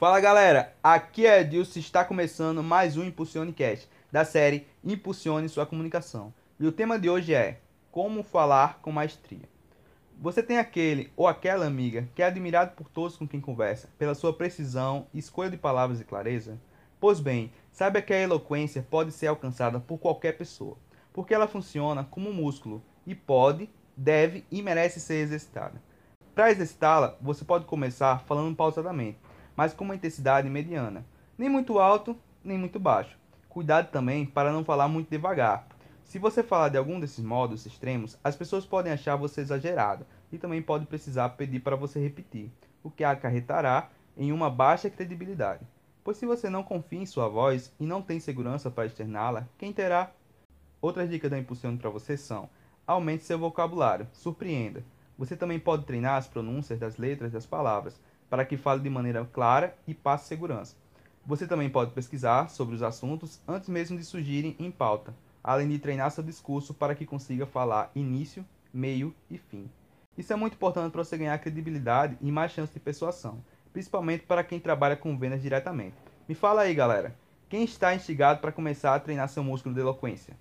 Fala galera, aqui é Edilson e está começando mais um Impulsione Cast da série Impulsione Sua Comunicação. E o tema de hoje é Como Falar com Maestria. Você tem aquele ou aquela amiga que é admirado por todos com quem conversa, pela sua precisão, escolha de palavras e clareza? Pois bem, saiba que a eloquência pode ser alcançada por qualquer pessoa, porque ela funciona como um músculo e pode, deve e merece ser exercitada. Para exercitá-la, você pode começar falando pausadamente mas com uma intensidade mediana, nem muito alto, nem muito baixo. Cuidado também para não falar muito devagar. Se você falar de algum desses modos extremos, as pessoas podem achar você exagerado e também pode precisar pedir para você repetir, o que acarretará em uma baixa credibilidade. Pois se você não confia em sua voz e não tem segurança para externá-la, quem terá? Outras dicas da Impulsione para você são: aumente seu vocabulário, surpreenda. Você também pode treinar as pronúncias das letras das palavras, para que fale de maneira clara e passe segurança. Você também pode pesquisar sobre os assuntos antes mesmo de surgirem em pauta, além de treinar seu discurso para que consiga falar início, meio e fim. Isso é muito importante para você ganhar credibilidade e mais chance de persuasão, principalmente para quem trabalha com vendas diretamente. Me fala aí, galera, quem está instigado para começar a treinar seu músculo de eloquência?